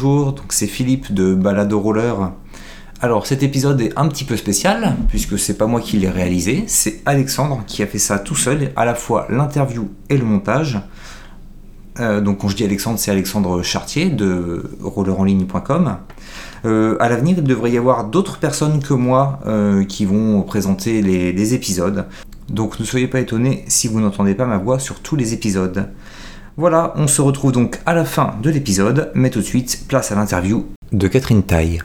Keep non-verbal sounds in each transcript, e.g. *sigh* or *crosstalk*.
bonjour, donc c'est Philippe de Balado Roller. Alors cet épisode est un petit peu spécial puisque c'est pas moi qui l'ai réalisé, c'est Alexandre qui a fait ça tout seul, à la fois l'interview et le montage. Euh, donc quand je dis Alexandre, c'est Alexandre Chartier de rollerenligne.com. Euh, à l'avenir, il devrait y avoir d'autres personnes que moi euh, qui vont présenter les épisodes. Donc ne soyez pas étonnés si vous n'entendez pas ma voix sur tous les épisodes. Voilà, on se retrouve donc à la fin de l'épisode, mais tout de suite, place à l'interview de Catherine Taille.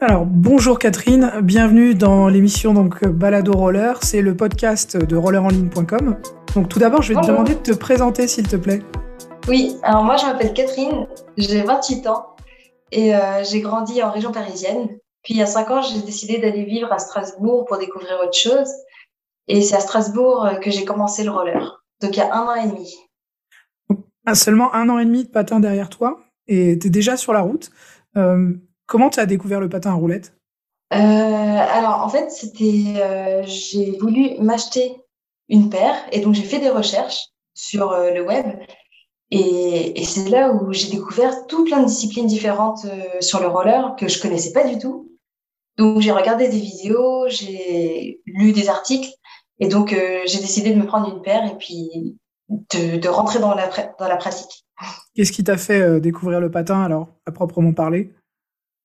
Alors bonjour Catherine, bienvenue dans l'émission donc Balado Roller, c'est le podcast de rollerenligne.com. Donc tout d'abord, je vais te demander de te présenter s'il te plaît. Oui, alors moi je m'appelle Catherine, j'ai 28 ans et euh, j'ai grandi en région parisienne. Puis il y a 5 ans, j'ai décidé d'aller vivre à Strasbourg pour découvrir autre chose. Et c'est à Strasbourg euh, que j'ai commencé le roller. Donc il y a un an et demi. Ah, seulement un an et demi de patin derrière toi et tu es déjà sur la route. Euh, comment tu as découvert le patin à roulette euh, Alors en fait, c'était j'ai voulu m'acheter une paire et donc j'ai fait des recherches sur le web et, et c'est là où j'ai découvert tout plein de disciplines différentes sur le roller que je connaissais pas du tout. Donc j'ai regardé des vidéos, j'ai lu des articles et donc, euh, j'ai décidé de me prendre une paire et puis de, rentrer dans la, dans la pratique. Qu'est-ce qui t'a fait euh, découvrir le patin, alors, à proprement parler?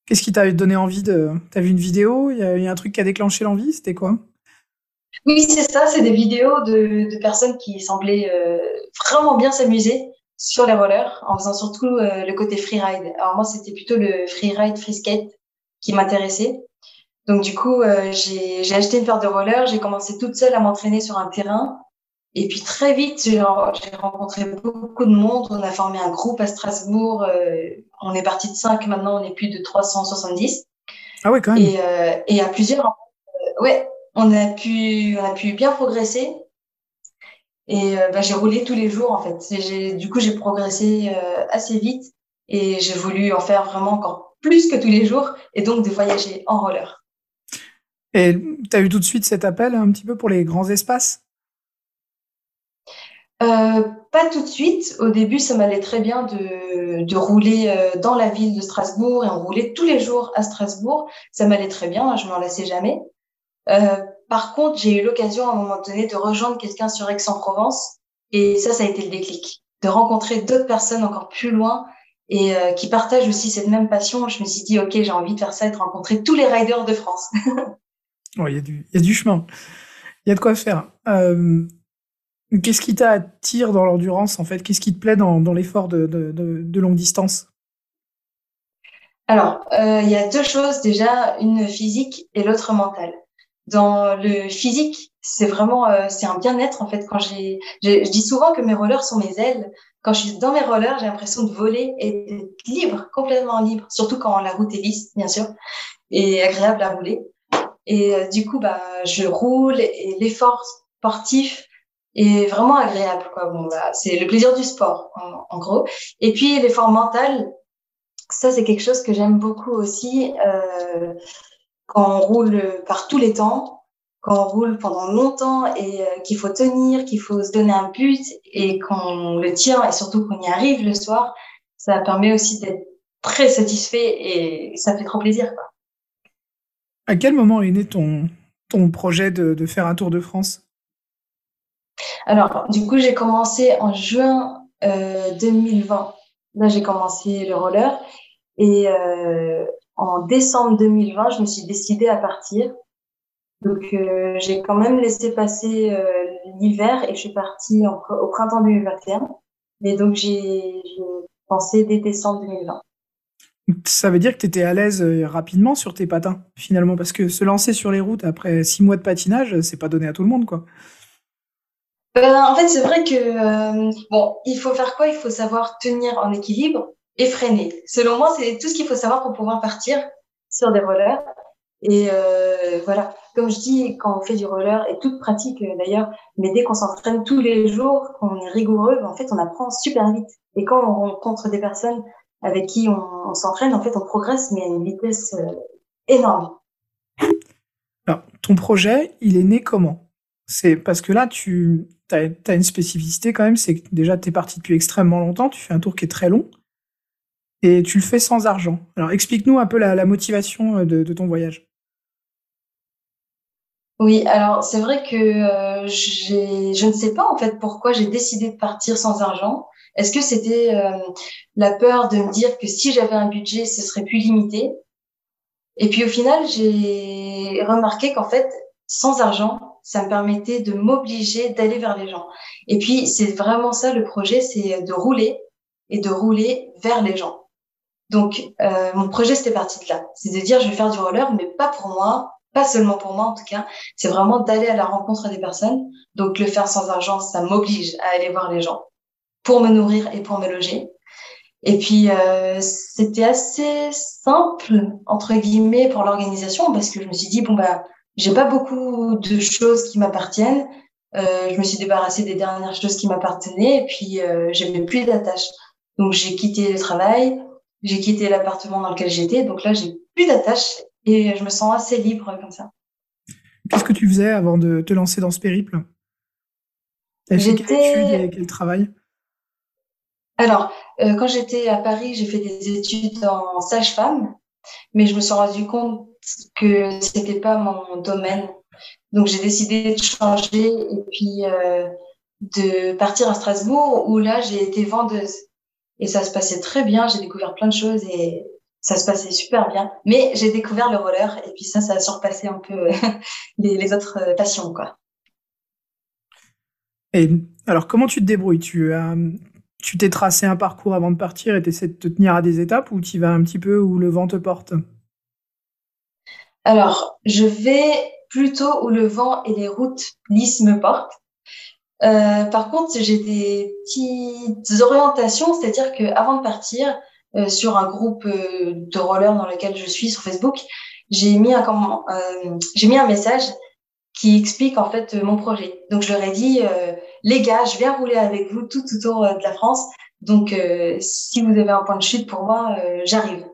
Qu'est-ce qui t'a donné envie de. T'as vu une vidéo? Il y, a un truc qui a déclenché l'envie C'était quoi? Oui, c'est ça. C'est des vidéos de, personnes qui semblaient euh, vraiment bien s'amuser sur les rollers, en faisant surtout le côté freeride. Alors, moi, c'était plutôt le freeride, free skate qui m'intéressait. Donc du coup, euh, j'ai acheté une paire de rollers, j'ai commencé toute seule à m'entraîner sur un terrain. Et puis très vite, j'ai rencontré beaucoup de monde. On a formé un groupe à Strasbourg. Euh, on est parti de 5, maintenant on est plus de 370. Ah ouais, quand même. Et, euh, et à plusieurs, euh, ouais, on a pu, on a pu bien progresser. Et euh, bah, j'ai roulé tous les jours en fait. Du coup, j'ai progressé assez vite et j'ai voulu en faire vraiment encore plus que tous les jours et donc de voyager en roller. Et tu as eu tout de suite cet appel un petit peu pour les grands espaces? Euh, Pas tout de suite. Au début, ça m'allait très bien de, rouler euh, dans la ville de Strasbourg et on roulait tous les jours à Strasbourg. Ça m'allait très bien, je m'en lassais jamais. Euh, par contre, j'ai eu l'occasion à un moment donné de rejoindre quelqu'un sur Aix-en-Provence et ça, ça a été le déclic. De rencontrer d'autres personnes encore plus loin et qui partagent aussi cette même passion. Je me suis dit, OK, j'ai envie de faire ça et de rencontrer tous les riders de France. *laughs* Il y, a du, chemin. Il y a de quoi faire. Euh, Qu'est-ce qui t'attire dans l'endurance, en fait? Qu'est-ce qui te plaît dans, l'effort de, longue distance? Alors, euh, il y a deux choses. Déjà, une physique et l'autre mentale. Dans le physique, c'est vraiment euh, un bien-être en fait. Quand j'ai, je dis souvent que mes rollers sont mes ailes. Quand je suis dans mes rollers, j'ai l'impression de voler et d'être libre, complètement libre. Surtout quand la route est lisse, bien sûr, et agréable à rouler. Et euh, du coup, bah, je roule et l'effort sportif est vraiment agréable. Quoi. Bon, bah, c'est le plaisir du sport, en, gros. Et puis, l'effort mental, ça, c'est quelque chose que j'aime beaucoup aussi. Euh, quand on roule par tous les temps, quand on roule pendant longtemps et euh, qu'il faut tenir, qu'il faut se donner un but et qu'on le tient et surtout qu'on y arrive le soir, ça permet aussi d'être très satisfait et ça fait trop plaisir. Quoi. À quel moment est né ton, ton projet de, faire un Tour de France? Alors, du coup, j'ai commencé en juin euh, 2020. Là, j'ai commencé le roller. Et euh, en décembre 2020, je me suis décidée à partir. Donc, euh, j'ai quand même laissé passer euh, l'hiver et je suis partie au printemps 2021. Et donc, j'ai pensé dès décembre 2020. Ça veut dire que tu étais à l'aise euh, rapidement sur tes patins, finalement, parce que se lancer sur les routes après six mois de patinage, c'est pas donné à tout le monde, quoi. Ben, en fait, c'est vrai que euh, bon, il faut faire quoi? Il faut savoir tenir en équilibre et freiner. Selon moi, c'est tout ce qu'il faut savoir pour pouvoir partir sur des rollers. Et euh, voilà, comme je dis, quand on fait du roller et toute pratique d'ailleurs, mais dès qu'on s'entraîne tous les jours, qu'on est rigoureux, en fait, on apprend super vite. Et quand on rencontre des personnes avec qui on, s'entraîne, en fait, on progresse, mais à une vitesse euh, énorme. Alors, ton projet, il est né comment? C'est parce que là, tu as, une spécificité quand même, c'est que déjà, tu es parti depuis extrêmement longtemps, tu fais un tour qui est très long, et tu le fais sans argent. Alors explique-nous un peu la, motivation euh, de, ton voyage. Oui, alors c'est vrai que euh, je ne sais pas en fait pourquoi j'ai décidé de partir sans argent. Est-ce que c'était euh, la peur de me dire que si j'avais un budget, ce serait plus limité? Et puis au final, j'ai remarqué qu'en fait, sans argent, ça me permettait de m'obliger d'aller vers les gens. Et puis c'est vraiment ça le projet, c'est de rouler et de rouler vers les gens. Donc, euh, mon projet, c'était parti de là. C'est de dire, je vais faire du roller, mais pas pour moi, pas seulement pour moi en tout cas. C'est vraiment d'aller à la rencontre des personnes. Donc, le faire sans argent, ça m'oblige à aller voir les gens pour me nourrir et pour me loger. Et puis, euh, c'était assez simple, entre guillemets, pour l'organisation, parce que je me suis dit, bon, bah, j'ai pas beaucoup de choses qui m'appartiennent. Euh, je me suis débarrassée des dernières choses qui m'appartenaient, et puis euh, j'avais plus d'attaches. Donc, j'ai quitté le travail, j'ai quitté l'appartement dans lequel j'étais, donc là, j'ai plus d'attaches et je me sens assez libre comme ça. Qu'est-ce que tu faisais avant de te lancer dans ce périple? J'étais quelle études et quel travail? Alors, euh, quand j'étais à Paris, j'ai fait des études en sage-femme, mais je me suis rendu compte que c'était pas mon domaine. Donc, j'ai décidé de changer et puis euh, de partir à Strasbourg, où là, j'ai été vendeuse. Et ça se passait très bien. J'ai découvert plein de choses et ça se passait super bien. Mais j'ai découvert le roller et puis ça, ça a surpassé un peu *laughs* les, autres euh, passions, quoi. Et alors, comment tu te débrouilles? Tu tu t'es tracé un parcours avant de partir et tu essaies de te tenir à des étapes ou tu vas un petit peu où le vent te porte? Alors, je vais plutôt où le vent et les routes lisses me portent. Euh, par contre, j'ai des petites orientations, c'est-à-dire qu'avant de partir euh, sur un groupe euh, de rollers dans lequel je suis sur Facebook, j'ai mis un comment, j'ai mis un message qui explique en fait mon projet. Donc je leur ai dit les gars, je viens rouler avec vous tout autour de la France. Donc si vous avez un point de chute pour moi, j'arrive.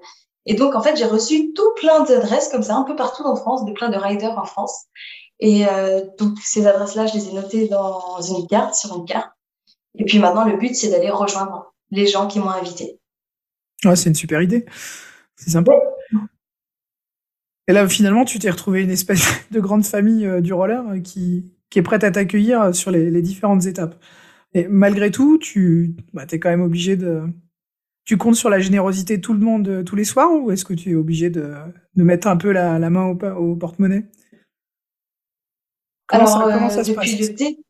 Et donc en fait, j'ai reçu tout plein d'adresses comme ça un peu partout en France, de plein de riders en France. Et euh, donc, ces adresses-là, je les ai notées dans une carte, sur une carte. Et puis maintenant, le but, c'est d'aller rejoindre les gens qui m'ont invité. Ouais, c'est une super idée. C'est sympa. Et là, finalement, tu t'es retrouvé une espèce *laughs* de grande famille euh, du roller euh, qui, qui est prête à t'accueillir sur les, différentes étapes. Et malgré tout, tu bah, es quand même obligé de. Tu comptes sur la générosité de tout le monde tous les soirs ou est-ce que tu es obligé de, de mettre un peu la, la main au, au porte-monnaie? Alors, ça, euh, depuis Le début,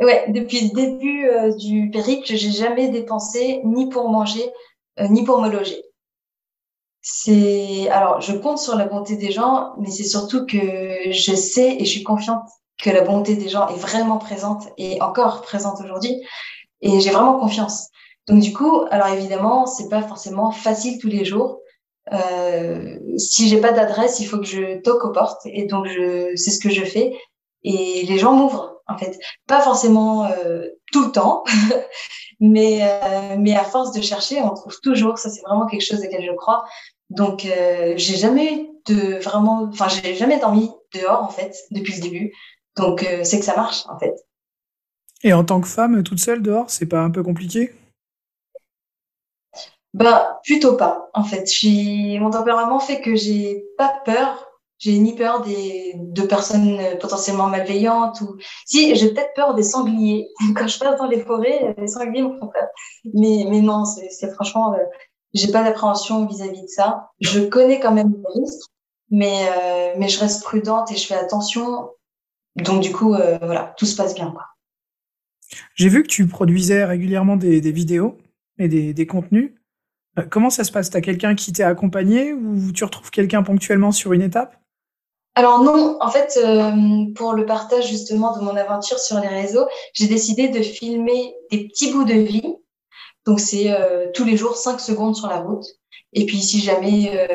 ouais, depuis le début euh, du périple, j'ai jamais dépensé ni pour manger euh, ni pour me loger. C'est alors, je compte sur la bonté des gens, mais c'est surtout que je sais et je suis confiante que la bonté des gens est vraiment présente et encore présente aujourd'hui, et j'ai vraiment confiance. Donc du coup, alors évidemment, c'est pas forcément facile tous les jours, euh, si j'ai pas d'adresse, il faut que je toque aux portes et donc je c'est ce que je fais et les gens m'ouvrent en fait, pas forcément euh, tout le temps, *laughs* mais euh, mais à force de chercher, on trouve toujours. Ça c'est vraiment quelque chose auquel je crois. Donc euh, j'ai jamais de vraiment, enfin j'ai jamais dormi dehors en fait depuis le début. Donc c'est que ça marche en fait. Et en tant que femme toute seule dehors, c'est pas un peu compliqué? Bah, plutôt pas, en fait. Mon tempérament fait que j'ai pas peur. J'ai ni peur des, de personnes potentiellement malveillantes ou, si, j'ai peut-être peur des sangliers. *laughs* Quand je passe dans les forêts, les sangliers me font peur. Mais, mais non, c'est franchement, euh, j'ai pas d'appréhension vis-à-vis de ça. Je connais quand même les risques, mais, euh, mais je reste prudente et je fais attention. Donc, du coup, euh, voilà, tout se passe bien. J'ai vu que tu produisais régulièrement des, vidéos et des, des contenus. Euh, comment ça se passe? Tu as quelqu'un qui t'est accompagné ou tu retrouves quelqu'un ponctuellement sur une étape? Alors non, en fait, euh, pour le partage justement de mon aventure sur les réseaux, j'ai décidé de filmer des petits bouts de vie. Donc c'est euh, tous les jours 5 secondes sur la route. Et puis si jamais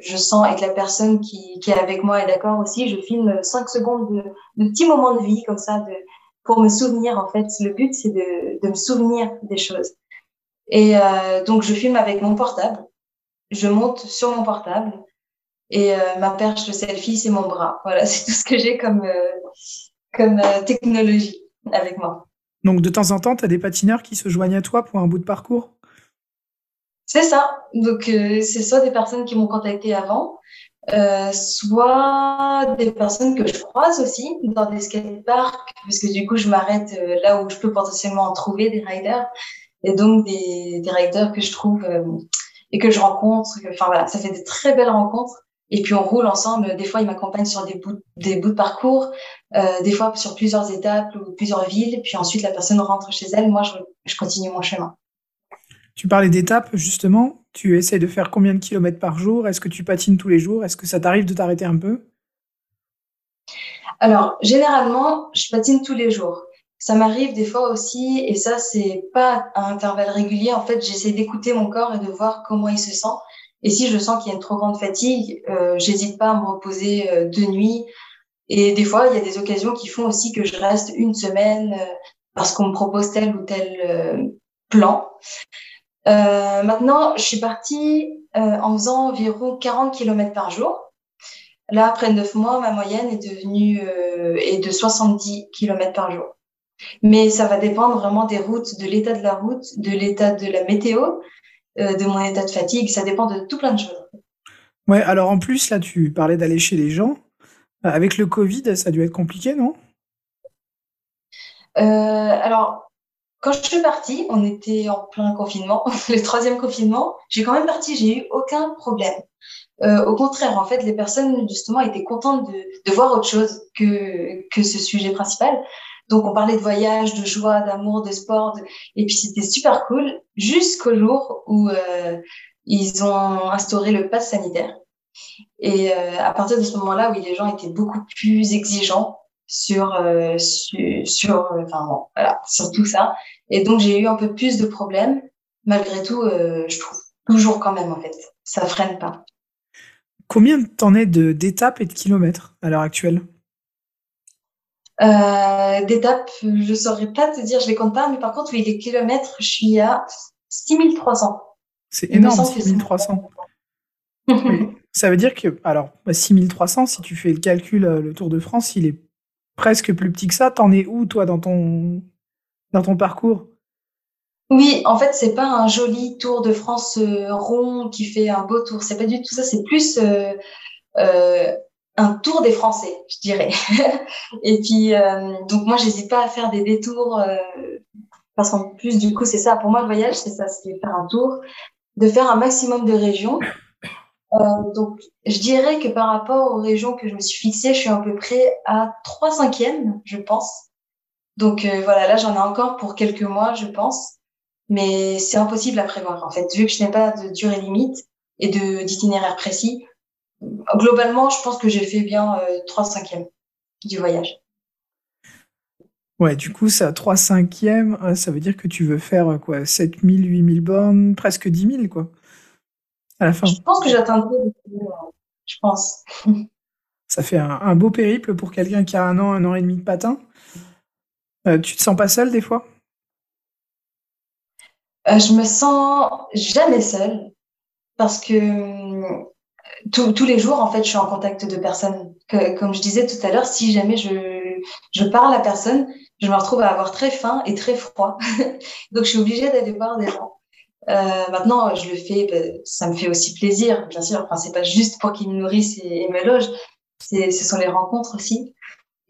je sens et que la personne qui, qui est avec moi est d'accord aussi, je filme 5 secondes de, de, petits moments de vie comme ça de, pour me souvenir. En fait, le but c'est de, de me souvenir des choses. Et euh, donc, je filme avec mon portable. Je monte sur mon portable. Et euh, ma perche de selfie, c'est mon bras. Voilà, *laughs* c'est tout ce que j'ai comme, euh, comme technologie avec moi. Donc de temps en temps, tu as des patineurs qui se joignent à toi pour un bout de parcours? C'est ça. Donc c'est soit des personnes qui m'ont contacté avant, euh, soit des personnes que je croise aussi dans des skateparks, parce que du coup, je m'arrête euh, là où je peux potentiellement en trouver des riders, et donc des, des riders que je trouve euh, et que je rencontre. Enfin voilà, ça fait de très belles rencontres. Et puis on roule ensemble. Des fois, ils m'accompagnent sur des bouts, des bouts de parcours, des fois sur plusieurs étapes ou plusieurs villes. Puis ensuite, la personne rentre chez elle. Moi, je, je continue mon chemin. Tu parlais d'étapes, justement. Tu essaies de faire combien de kilomètres par jour? Est-ce que tu patines tous les jours? Est-ce que ça t'arrive de t'arrêter un peu? Alors, généralement, je patine tous les jours. Ça m'arrive des fois aussi, et ça, c'est pas à intervalles réguliers. En fait, j'essaie d'écouter mon corps et de voir comment il se sent. Et si je sens qu'il y a une trop grande fatigue, euh, j'hésite pas à me reposer euh, de nuit. Et des fois, il y a des occasions qui font aussi que je reste une semaine euh, parce qu'on me propose tel ou tel euh, plan. Maintenant, je suis partie en faisant environ 40 km par jour. Là, après 9 mois, ma moyenne est devenue est de 70 km par jour. Mais ça va dépendre vraiment des routes, de l'état de la route, de l'état de la météo, de mon état de fatigue. Ça dépend de tout plein de choses. Ouais, alors en plus, là, tu parlais d'aller chez les gens. Avec le Covid, ça a dû être compliqué, non? Euh, Alors, quand je suis partie, on était en plein confinement, *laughs* le troisième confinement. J'ai quand même parti, j'ai eu aucun problème. Euh, au contraire, en fait, les personnes justement étaient contentes de, de voir autre chose que que ce sujet principal. Donc, on parlait de voyage, de joie, d'amour, de sport, et puis c'était super cool jusqu'au jour où euh, ils ont instauré le pass sanitaire. Et euh, à partir de ce moment-là, oui, les gens étaient beaucoup plus exigeants sur euh, sur, tout ça. Et donc, j'ai eu un peu plus de problèmes. Malgré tout, je trouve toujours quand même, en fait. Ça freine pas. Combien t'en es d'étapes et de kilomètres à l'heure actuelle? Euh, D'étapes, je saurais pas te dire, je les compte pas, mais par contre, oui, les kilomètres, je suis à 6300. C'est énorme, 6300. *laughs* oui. Ça veut dire que, alors, 6300, si tu fais le calcul, euh, le Tour de France, il est presque plus petit que ça. T'en es où, toi, dans ton, dans ton parcours? Oui, en fait, c'est pas un joli Tour de France euh, rond qui fait un beau tour. C'est pas du tout ça. C'est plus euh, euh, un tour des Français, je dirais. *laughs* Et puis, euh, donc moi, j'hésite pas à faire des détours euh, parce qu'en plus, du coup, c'est ça. Pour moi, le voyage, c'est ça, c'est faire un tour, de faire un maximum de régions. Euh, donc, je dirais que par rapport aux régions que je me suis fixées, je suis à peu près à 3 cinquièmes, je pense. Donc euh, voilà, là j'en ai encore pour quelques mois, je pense, mais c'est impossible à prévoir en fait, vu que je n'ai pas de durée limite et d'itinéraire précis. Globalement, je pense que j'ai fait bien euh, 3 cinquièmes du voyage. Ouais, du coup, ça 3 cinquièmes, euh, ça veut dire que tu veux faire euh, quoi 7000, 8000 bornes, presque 10 000 quoi, à la fin. Je pense que j'atteindrai, je pense. *laughs* Ça fait un, un beau périple pour quelqu'un qui a un an, un an et demi de patin. Euh, tu te sens pas seule des fois? Euh, je me sens jamais seule parce que tous les jours, en fait, je suis en contact de personnes. Comme je disais tout à l'heure, si jamais je, je parle à personne, je me retrouve à avoir très faim et très froid. *laughs* Donc, je suis obligée d'aller voir des gens. Euh, maintenant, je le fais, ben, ça me fait aussi plaisir, bien sûr. Enfin, c'est pas juste pour qu'ils me nourrissent et, me logent. Ce sont les rencontres aussi.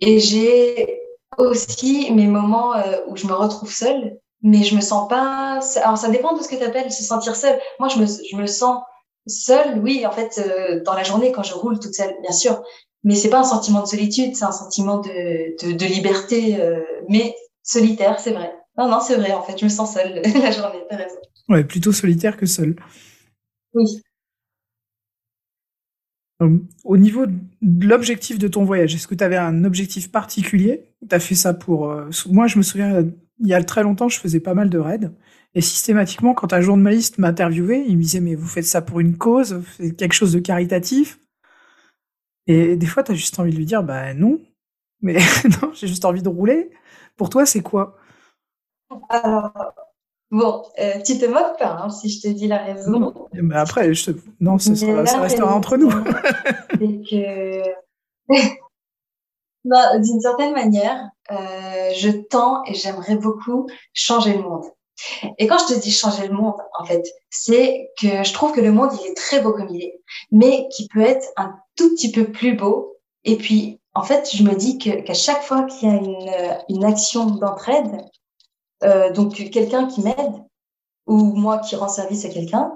Et j'ai aussi mes moments euh, où je me retrouve seule, mais je me sens pas. Alors, ça dépend de ce que tu appelles se sentir seule. Moi, je me, je me sens seule, oui, en fait, euh, dans la journée, quand je roule toute seule, bien sûr. Mais c'est pas un sentiment de solitude, c'est un sentiment de, de, de liberté, euh, mais solitaire, c'est vrai. Non, non, c'est vrai, en fait, je me sens seule *laughs* la journée, t'as raison. Ouais, plutôt solitaire que seule. Oui. Euh, Au niveau de l'objectif de ton voyage, est-ce que tu avais un objectif particulier? Tu as fait ça pour... euh, Moi, je me souviens, il y a très longtemps, je faisais pas mal de raids. Et systématiquement, quand un journaliste m'interviewait, il me disait, mais vous faites ça pour une cause, vous faites quelque chose de caritatif. Et des fois, tu as juste envie de lui dire, bah non. Mais *laughs* non, j'ai juste envie de rouler. Pour toi, c'est quoi? Alors, bon, euh, tu te moques pas hein, si je te dis la raison. Non, mais après, je te... non, ça, sera- restera entre nous. C'est que *laughs* bah, D'une certaine manière, euh, je tends et j'aimerais beaucoup changer le monde. Et quand je te dis changer le monde, en fait, c'est que je trouve que le monde, il est très beau comme il est, mais qui peut être un tout petit peu plus beau. Et puis, en fait, je me dis qu'à chaque fois qu'il y a une, action d'entraide, euh, donc quelqu'un qui m'aide ou moi qui rends service à quelqu'un,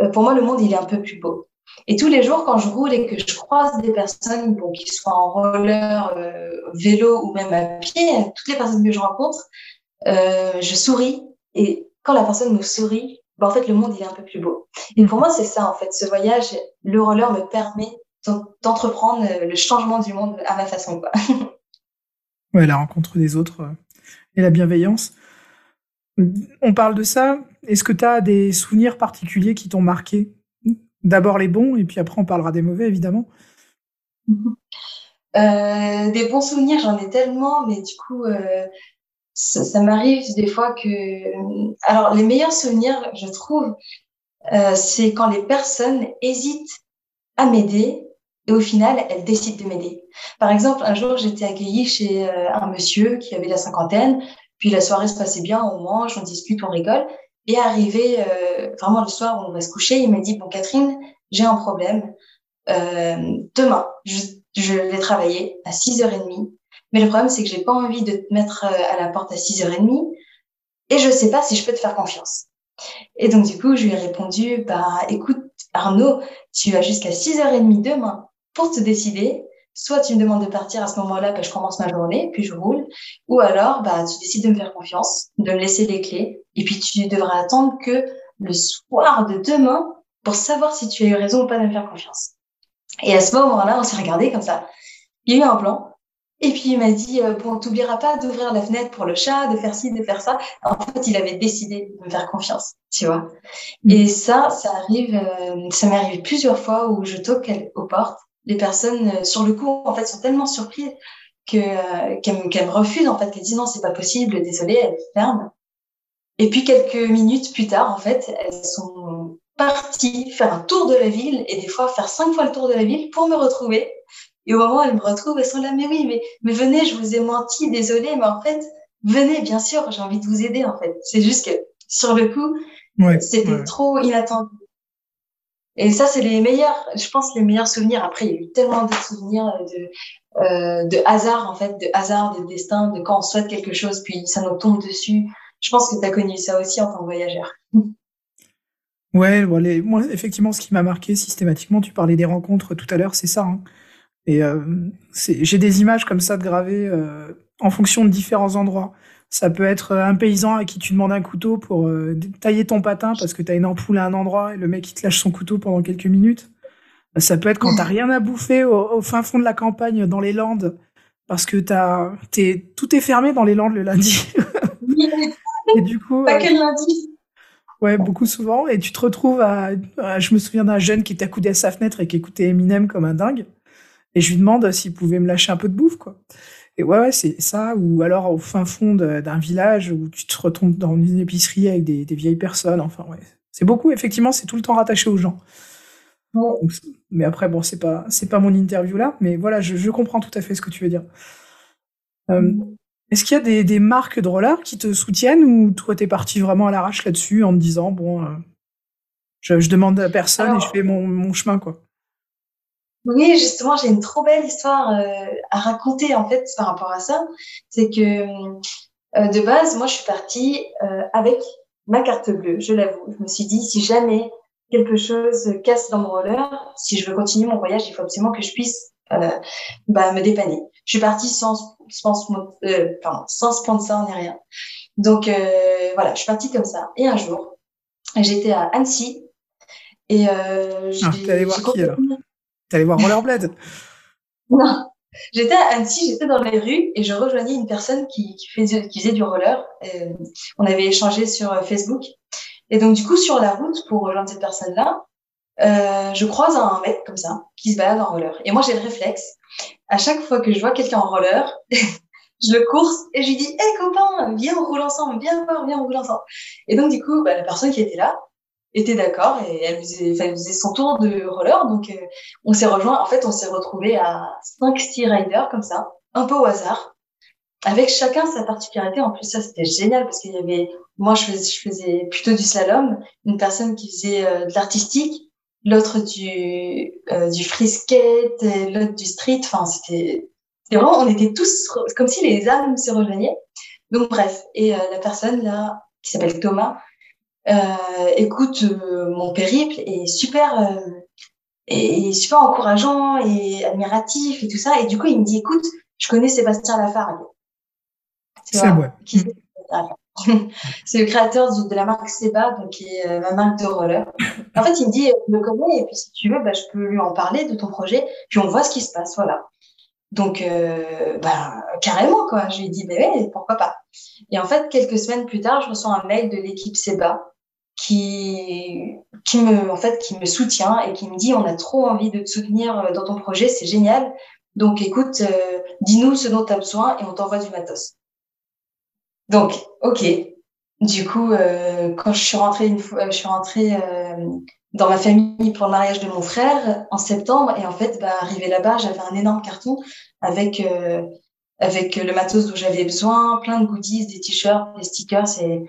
euh, pour moi, le monde, il est un peu plus beau. Et tous les jours, quand je roule et que je croise des personnes, qu'ils soient en roller, euh, vélo ou même à pied, toutes les personnes que je rencontre, euh, je souris. Et quand la personne me sourit, ben, en fait, le monde, il est un peu plus beau. Et pour moi, c'est ça, en fait. Ce voyage, le roller me permet d'entreprendre le changement du monde à ma façon. Quoi. *laughs* Ouais, la rencontre des autres euh, et la bienveillance. On parle de ça. Est-ce que tu as des souvenirs particuliers qui t'ont marqué? D'abord les bons, et puis après on parlera des mauvais, évidemment. Euh, des bons souvenirs, j'en ai tellement, mais du coup, euh, ça, m'arrive des fois que... Alors, les meilleurs souvenirs, je trouve, euh, c'est quand les personnes hésitent à m'aider et au final, elles décident de m'aider. Par exemple, un jour, j'étais accueillie chez un monsieur qui avait la cinquantaine, puis la soirée se passait bien, on mange, on discute, on rigole. Et arrivé euh, vraiment le soir où on va se coucher, il m'a dit bon Catherine, j'ai un problème. Euh, demain, je, je, vais travailler à 6h30. Mais le problème, c'est que j'ai pas envie de te mettre euh, à la porte à 6h30 et je sais pas si je peux te faire confiance. Et donc, du coup, je lui ai répondu, bah, écoute, Arnaud, tu as jusqu'à 6h30 demain pour te décider soit tu me demandes de partir à ce moment-là, que je commence ma journée, puis je roule, ou alors bah, tu décides de me faire confiance, de me laisser les clés, et puis tu devras attendre que le soir de demain pour savoir si tu as eu raison ou pas de me faire confiance. Et à ce moment-là, on s'est regardé comme ça. Il y a eu un plan, et puis il m'a dit euh, bon, t'oublieras pas d'ouvrir la fenêtre pour le chat, de faire ci, de faire ça. En fait, il avait décidé de me faire confiance, tu vois. Mm. Et ça, ça arrive, euh, ça m'est arrivé plusieurs fois où je toque aux portes les personnes euh, sur le coup en fait sont tellement surprises que euh, qu'elles me refusent en fait qu'elles disent non c'est pas possible désolé elles ferment et puis quelques minutes plus tard en fait elles sont parties faire un tour de la ville et des fois faire cinq fois le tour de la ville pour me retrouver et au moment où elles me retrouvent elles sont là mais oui mais mais venez je vous ai menti désolé mais en fait venez bien sûr j'ai envie de vous aider en fait c'est juste que sur le coup c'était trop inattendu et ça, c'est les meilleurs, je pense, les meilleurs souvenirs. Après, il y a eu tellement de souvenirs de, euh, de hasard, en fait, de hasard, de destin, de quand on souhaite quelque chose, puis ça nous tombe dessus. Je pense que tu as connu ça aussi en tant que voyageur. Ouais, moi, effectivement, ce qui m'a marqué systématiquement, tu parlais des rencontres tout à l'heure, c'est ça. Hein. Et euh, j'ai des images comme ça de gravées euh, en fonction de différents endroits. Ça peut être un paysan à qui tu demandes un couteau pour euh, tailler ton patin parce que tu as une ampoule à un endroit et le mec il te lâche son couteau pendant quelques minutes. Ça peut être quand t'as rien à bouffer au, fin fond de la campagne dans les Landes parce que t'as, tout est fermé dans les Landes le lundi. *laughs* et du coup, pas que le lundi. Ouais, beaucoup souvent. Et tu te retrouves à, je me souviens d'un jeune qui était accoudé à sa fenêtre et qui écoutait Eminem comme un dingue. Et je lui demande s'il pouvait me lâcher un peu de bouffe, quoi. Et ouais, ouais c'est ça. Ou alors au fin fond d'un village où tu te retrouves dans une épicerie avec des, des vieilles personnes. Enfin, ouais. C'est beaucoup, effectivement, c'est tout le temps rattaché aux gens. mais après, bon, c'est pas, c'est pas mon interview là. Mais voilà, je, je, comprends tout à fait ce que tu veux dire. Euh, Est-ce qu'il y a des, des, marques de roller qui te soutiennent ou toi, t'es parti vraiment à l'arrache là-dessus en te disant, bon, euh, je, je, demande à personne et je fais mon, mon chemin, quoi? Oui, justement, j'ai une trop belle histoire euh, à raconter en fait par rapport à ça. C'est que euh, de base, moi, je suis partie euh, avec ma carte bleue, je l'avoue. Je me suis dit, si jamais quelque chose casse dans mon roller, si je veux continuer mon voyage, il faut absolument que je puisse bah, me dépanner. Je suis partie sans, sans, pardon, sans sponsor ni rien. Donc voilà, je suis partie comme ça. Et un jour, j'étais à Annecy et euh, ah, allé voir qui alors? T'allais voir Rollerblade *laughs* Non. J'étais à Annecy, j'étais dans les rues et je rejoignais une personne qui, qui, faisait, qui faisait du roller. Euh, on avait échangé sur euh, Facebook. Et donc, du coup, sur la route, pour rejoindre cette personne-là, euh, je croise un mec comme ça, qui se balade en roller. Et moi, j'ai le réflexe. À chaque fois que je vois quelqu'un en roller, *laughs* je le course et je lui dis, hé hey, copain, viens, on roule ensemble, viens voir, viens, on roule ensemble. Et donc, du coup, bah, la personne qui était là, était d'accord et elle faisait, faisait, son tour de roller. Donc, euh, on s'est rejoint. En fait, on s'est retrouvé à 5 Steel Riders comme ça, un peu au hasard, avec chacun sa particularité. En plus, ça, c'était génial parce qu'il y avait, moi, je faisais, je faisais plutôt du slalom, une personne qui faisait de l'artistique, l'autre du, du free skate, l'autre du street. Enfin, c'était, vraiment, on était tous comme si les âmes se rejoignaient. Donc, bref. Et la personne, là, qui s'appelle Thomas, euh, écoute euh, mon périple est super euh, et super encourageant et admiratif et tout ça. Et du coup, il me dit, écoute, je connais Sébastien Lafargue. C'est vrai. *laughs* C'est le créateur de, la marque Seba, donc qui est ma marque de roller. En fait, il me dit, je le connais, et puis si tu veux, bah, je peux lui en parler de ton projet, puis on voit ce qui se passe, voilà. Donc, euh, bah, carrément, quoi. Je lui ai dit, mais ouais, pourquoi pas. Et en fait, quelques semaines plus tard, je reçois un mail de l'équipe Seba qui, qui me, en fait, qui me soutient et qui me dit, on a trop envie de te soutenir euh, dans ton projet, c'est génial. Donc, écoute, euh, dis-nous ce dont tu as besoin et on t'envoie du matos. Donc, ok. Du coup, euh, quand je suis rentrée une fois, je suis rentrée dans ma famille pour le mariage de mon frère en septembre et en fait, bah, arrivé là-bas, j'avais un énorme carton avec avec le matos dont j'avais besoin, plein de goodies, des t-shirts, des stickers et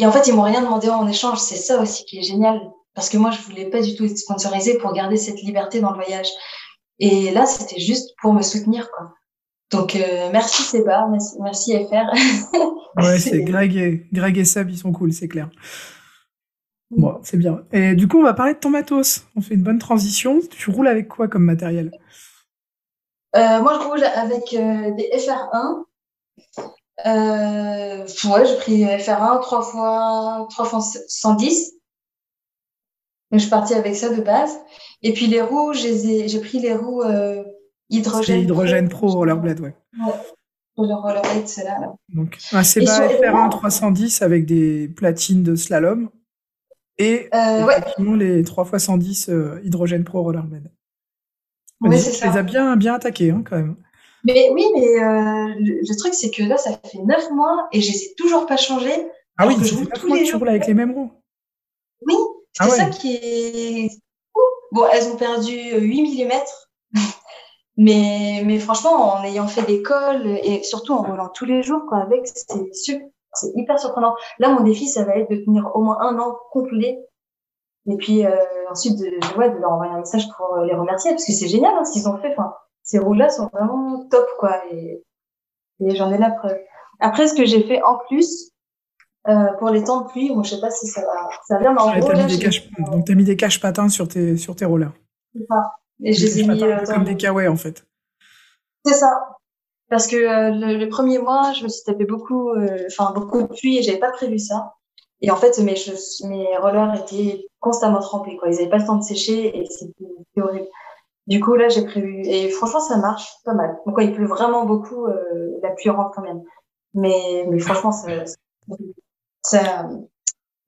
et en fait, ils m'ont rien demandé en échange. C'est ça aussi qui est génial. Parce que moi, je voulais pas du tout être sponsorisée pour garder cette liberté dans le voyage. Et là, c'était juste pour me soutenir, quoi. Donc, euh, merci Seba, merci, FR. *laughs* ouais, c'est Greg et, Greg et Seb, ils sont cool, c'est clair. Bon, c'est bien. Et du coup, on va parler de ton matos. On fait une bonne transition. Tu roules avec quoi comme matériel? Euh, Moi, je roule avec euh, des FR1 euh, ouais, j'ai pris FR1 3 fois, 3 fois 110. Donc, je suis partie avec ça de base. Et puis les roues, j'ai pris les roues euh, hydrogène. hydrogène pro, Rollerblade, ouais. Ouais. Le Rollerblade, c'est là, là. Donc, un Seba FR1 310 avec des platines de slalom. Et euh, ouais. les 3 fois 110 euh, hydrogène pro Rollerblade. Ouais, tu les as bien, bien attaqués, hein, quand même. Mais oui, mais euh, le, truc, c'est que là, ça fait neuf mois et je les ai toujours pas changés. Ah oui, je roule tous les jours avec les mêmes roues. Oui, c'est ah ça qui est. Bon, elles ont perdu 8 mm. *laughs* mais, mais franchement, en ayant fait l'école et surtout en roulant tous les jours, quoi, avec, c'est c'est hyper surprenant. Là, mon défi, ça va être de tenir au moins un an complet. Et puis euh, ensuite, de, ouais, de leur envoyer un message pour les remercier, parce que c'est génial hein, ce qu'ils ont fait. Enfin, ces roues-là sont vraiment top, quoi. Et, j'en ai la preuve. Après, ce que j'ai fait en plus, euh, pour les temps de pluie, moi, je sais pas si ça va, ça vient, mais en gros, mis des caches, donc t'as mis des caches patins sur tes, sur tes rollers. C'est ça. Et je les ai mis euh, comme des kawaii, en fait. C'est ça. Parce que euh, le, premier mois, je me suis tapé beaucoup, enfin, beaucoup de pluie et j'avais pas prévu ça. Et en fait, mes, mes rollers étaient constamment trempés, quoi. Ils avaient pas le temps de sécher et c'était horrible. Du coup, là, j'ai prévu. Et franchement, ça marche pas mal. Donc, quand il pleut vraiment beaucoup, euh, la pluie rentre quand même. Mais, mais franchement, ça,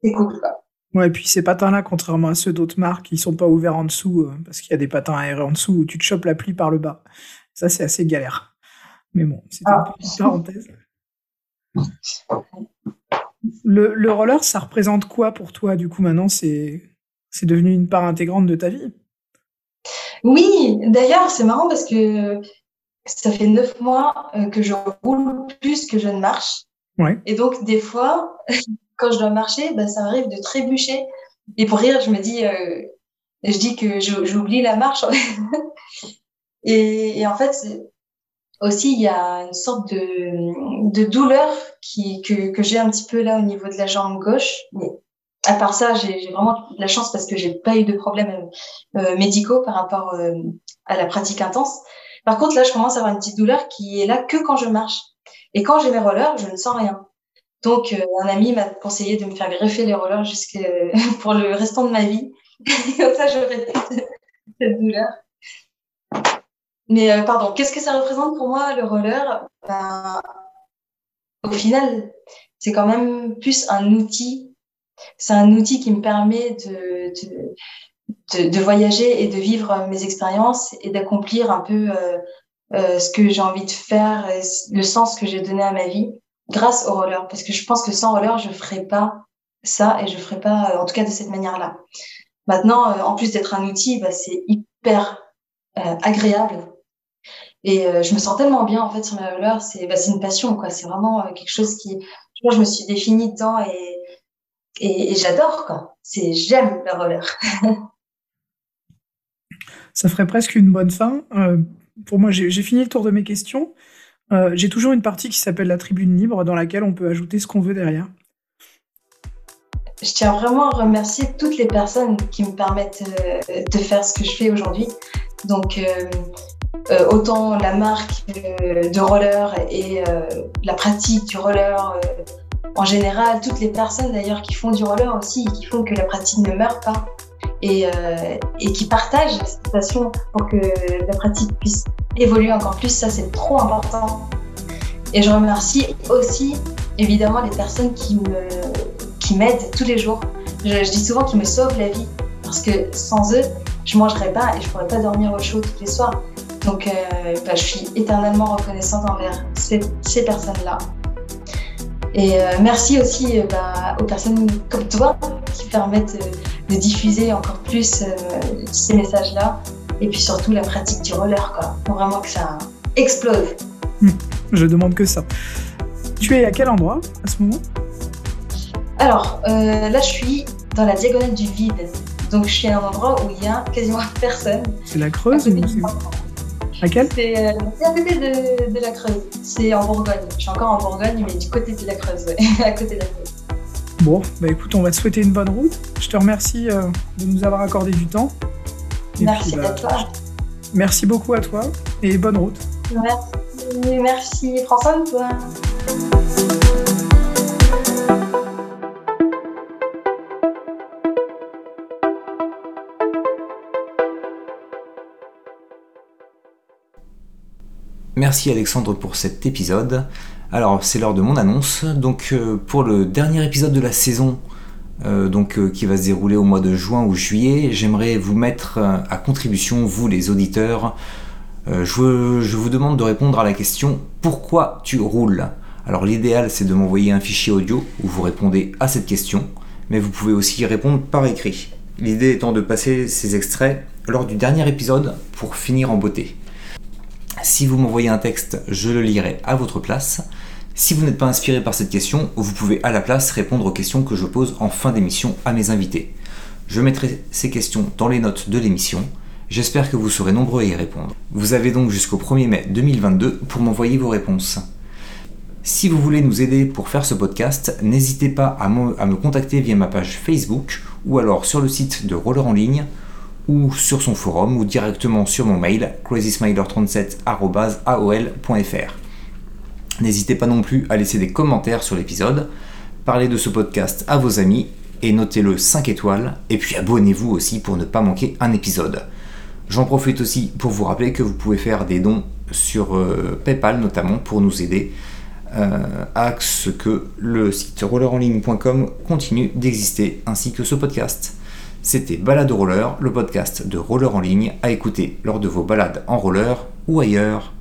c'est cool, quoi. Ouais, et puis ces patins-là, contrairement à ceux d'autres marques, ils sont pas ouverts en dessous, euh, parce qu'il y a des patins aérés en dessous où tu te chopes la pluie par le bas. Ça, c'est assez galère. Mais bon, c'était ah. une parenthèse. Le, le roller, ça représente quoi pour toi, du coup, maintenant? C'est devenu une part intégrante de ta vie? Oui, d'ailleurs, c'est marrant parce que ça fait neuf mois euh, que je roule plus que je ne marche. Ouais. Et donc, des fois, *laughs* quand je dois marcher, bah, ça m'arrive de trébucher. Et pour rire, je me dis, euh, je dis que j'oublie la marche. *laughs* et, et, en fait, aussi, il y a une sorte de, de douleur qui, que, que j'ai un petit peu là au niveau de la jambe gauche. Mais à part ça, j'ai vraiment de la chance parce que j'ai pas eu de problèmes euh, médicaux par rapport euh, à la pratique intense. Par contre, là, je commence à avoir une petite douleur qui est là que quand je marche. Et quand j'ai mes rollers, je ne sens rien. Donc, euh, un ami m'a conseillé de me faire greffer les rollers jusqu'à *laughs* pour le restant de ma vie. *laughs* Comme ça, je cette douleur. Mais pardon, qu'est-ce que ça représente pour moi le roller? Ben, Au final, c'est quand même plus un outil c'est un outil qui me permet de, de, voyager et de vivre mes expériences et d'accomplir un peu euh, euh, ce que j'ai envie de faire, le sens que j'ai donné à ma vie grâce au roller. Parce que je pense que sans roller, je ferais pas ça et je ferais pas, en tout cas de cette manière-là. Maintenant, euh, en plus d'être un outil, bah, c'est hyper agréable. Et euh, je me sens tellement bien en fait sur mes rollers. C'est bah, une passion, quoi. C'est vraiment quelque chose qui, je me suis définie dedans et, et, j'adore, quoi. C'est j'aime le roller. *laughs* Ça ferait presque une bonne fin. pour moi, j'ai fini le tour de mes questions. j'ai toujours une partie qui s'appelle la tribune libre dans laquelle on peut ajouter ce qu'on veut derrière je tiens vraiment à remercier toutes les personnes qui me permettent euh, de faire ce que je fais aujourd'hui. Donc, euh, euh, autant la marque de roller et la pratique du roller en général, toutes les personnes d'ailleurs qui font du roller aussi, qui font que la pratique ne meurt pas et, et qui partagent cette passion pour que la pratique puisse évoluer encore plus, ça c'est trop important. Et je remercie aussi évidemment les personnes qui me qui m'aident tous les jours. Je, dis souvent qu'ils me sauvent la vie parce que sans eux, je mangerais pas et je pourrais pas dormir au chaud tous les soirs. Donc, euh, bah, je suis éternellement reconnaissante envers ces personnes-là. Et euh, merci aussi euh, bah, aux personnes comme toi qui permettent de diffuser encore plus ces messages-là. Et puis surtout la pratique du roller, quoi. Pour vraiment que ça explose. Je demande que ça. Tu es à quel endroit à ce moment? Alors, euh, là, je suis dans la diagonale du vide. Donc, je suis à un endroit où il y a quasiment *laughs* personne. C'est la Creuse ou quel C'est euh, à côté de, la Creuse. C'est en Bourgogne. Je suis encore en Bourgogne, mais du côté de la Creuse, *laughs* à côté de la Creuse. Bon, bah écoute, on va te souhaiter une bonne route. Je te remercie euh, de nous avoir accordé du temps. merci à bah, toi. Merci beaucoup à toi et bonne route. Merci, merci. François, toi. Merci Alexandre pour cet épisode. Alors c'est l'heure de mon annonce. Donc euh, pour le dernier épisode de la saison, euh, donc euh, qui va se dérouler au mois de juin ou juillet, j'aimerais vous mettre à contribution, vous les auditeurs. Je, vous demande de répondre à la question pourquoi tu roules? Alors l'idéal c'est de m'envoyer un fichier audio où vous répondez à cette question, mais vous pouvez aussi y répondre par écrit. L'idée étant de passer ces extraits lors du dernier épisode pour finir en beauté. Si vous m'envoyez un texte, je le lirai à votre place. Si vous n'êtes pas inspiré par cette question, vous pouvez à la place répondre aux questions que je pose en fin d'émission à mes invités. Je mettrai ces questions dans les notes de l'émission. J'espère que vous serez nombreux à y répondre. Vous avez donc jusqu'au 1er mai 2022 pour m'envoyer vos réponses. Si vous voulez nous aider pour faire ce podcast, n'hésitez pas à me, à me, contacter via ma page Facebook ou alors sur le site de Roller en ligne ou sur son forum ou directement sur mon mail crazysmiler37@aol.fr. N'hésitez pas non plus à laisser des commentaires sur l'épisode, parlez de ce podcast à vos amis et notez-le 5 étoiles et puis abonnez-vous aussi pour ne pas manquer un épisode. J'en profite aussi pour vous rappeler que vous pouvez faire des dons sur euh, PayPal notamment pour nous aider euh, à ce que le site rollerenligne.com continue d'exister ainsi que ce podcast. C'était Balade Roller, le podcast de roller en ligne à écouter lors de vos balades en roller ou ailleurs.